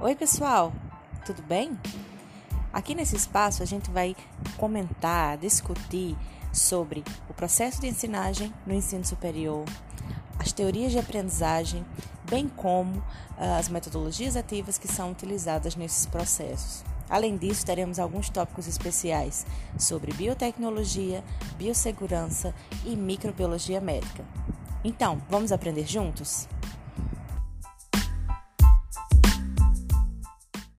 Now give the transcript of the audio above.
Oi, pessoal, tudo bem? Aqui nesse espaço a gente vai comentar, discutir sobre o processo de ensinagem no ensino superior, as teorias de aprendizagem, bem como ah, as metodologias ativas que são utilizadas nesses processos. Além disso, teremos alguns tópicos especiais sobre biotecnologia, biossegurança e microbiologia médica. Então, vamos aprender juntos?